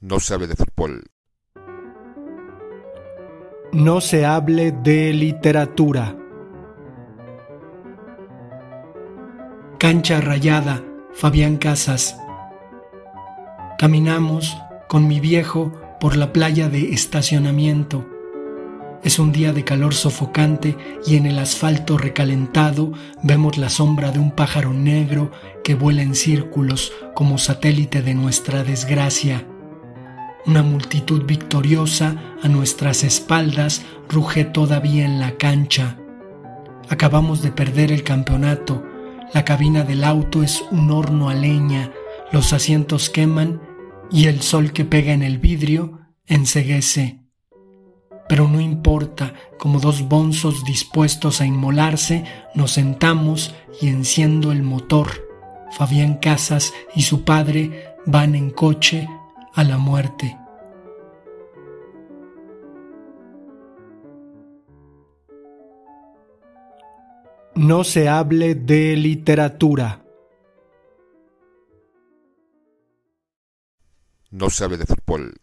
No se hable de fútbol. No se hable de literatura. Cancha rayada, Fabián Casas. Caminamos con mi viejo por la playa de estacionamiento. Es un día de calor sofocante y en el asfalto recalentado vemos la sombra de un pájaro negro que vuela en círculos como satélite de nuestra desgracia. Una multitud victoriosa a nuestras espaldas ruge todavía en la cancha. Acabamos de perder el campeonato. La cabina del auto es un horno a leña. Los asientos queman y el sol que pega en el vidrio enseguece. Pero no importa, como dos bonzos dispuestos a inmolarse, nos sentamos y enciendo el motor. Fabián Casas y su padre van en coche a la muerte. No se hable de literatura. No se hable de fútbol.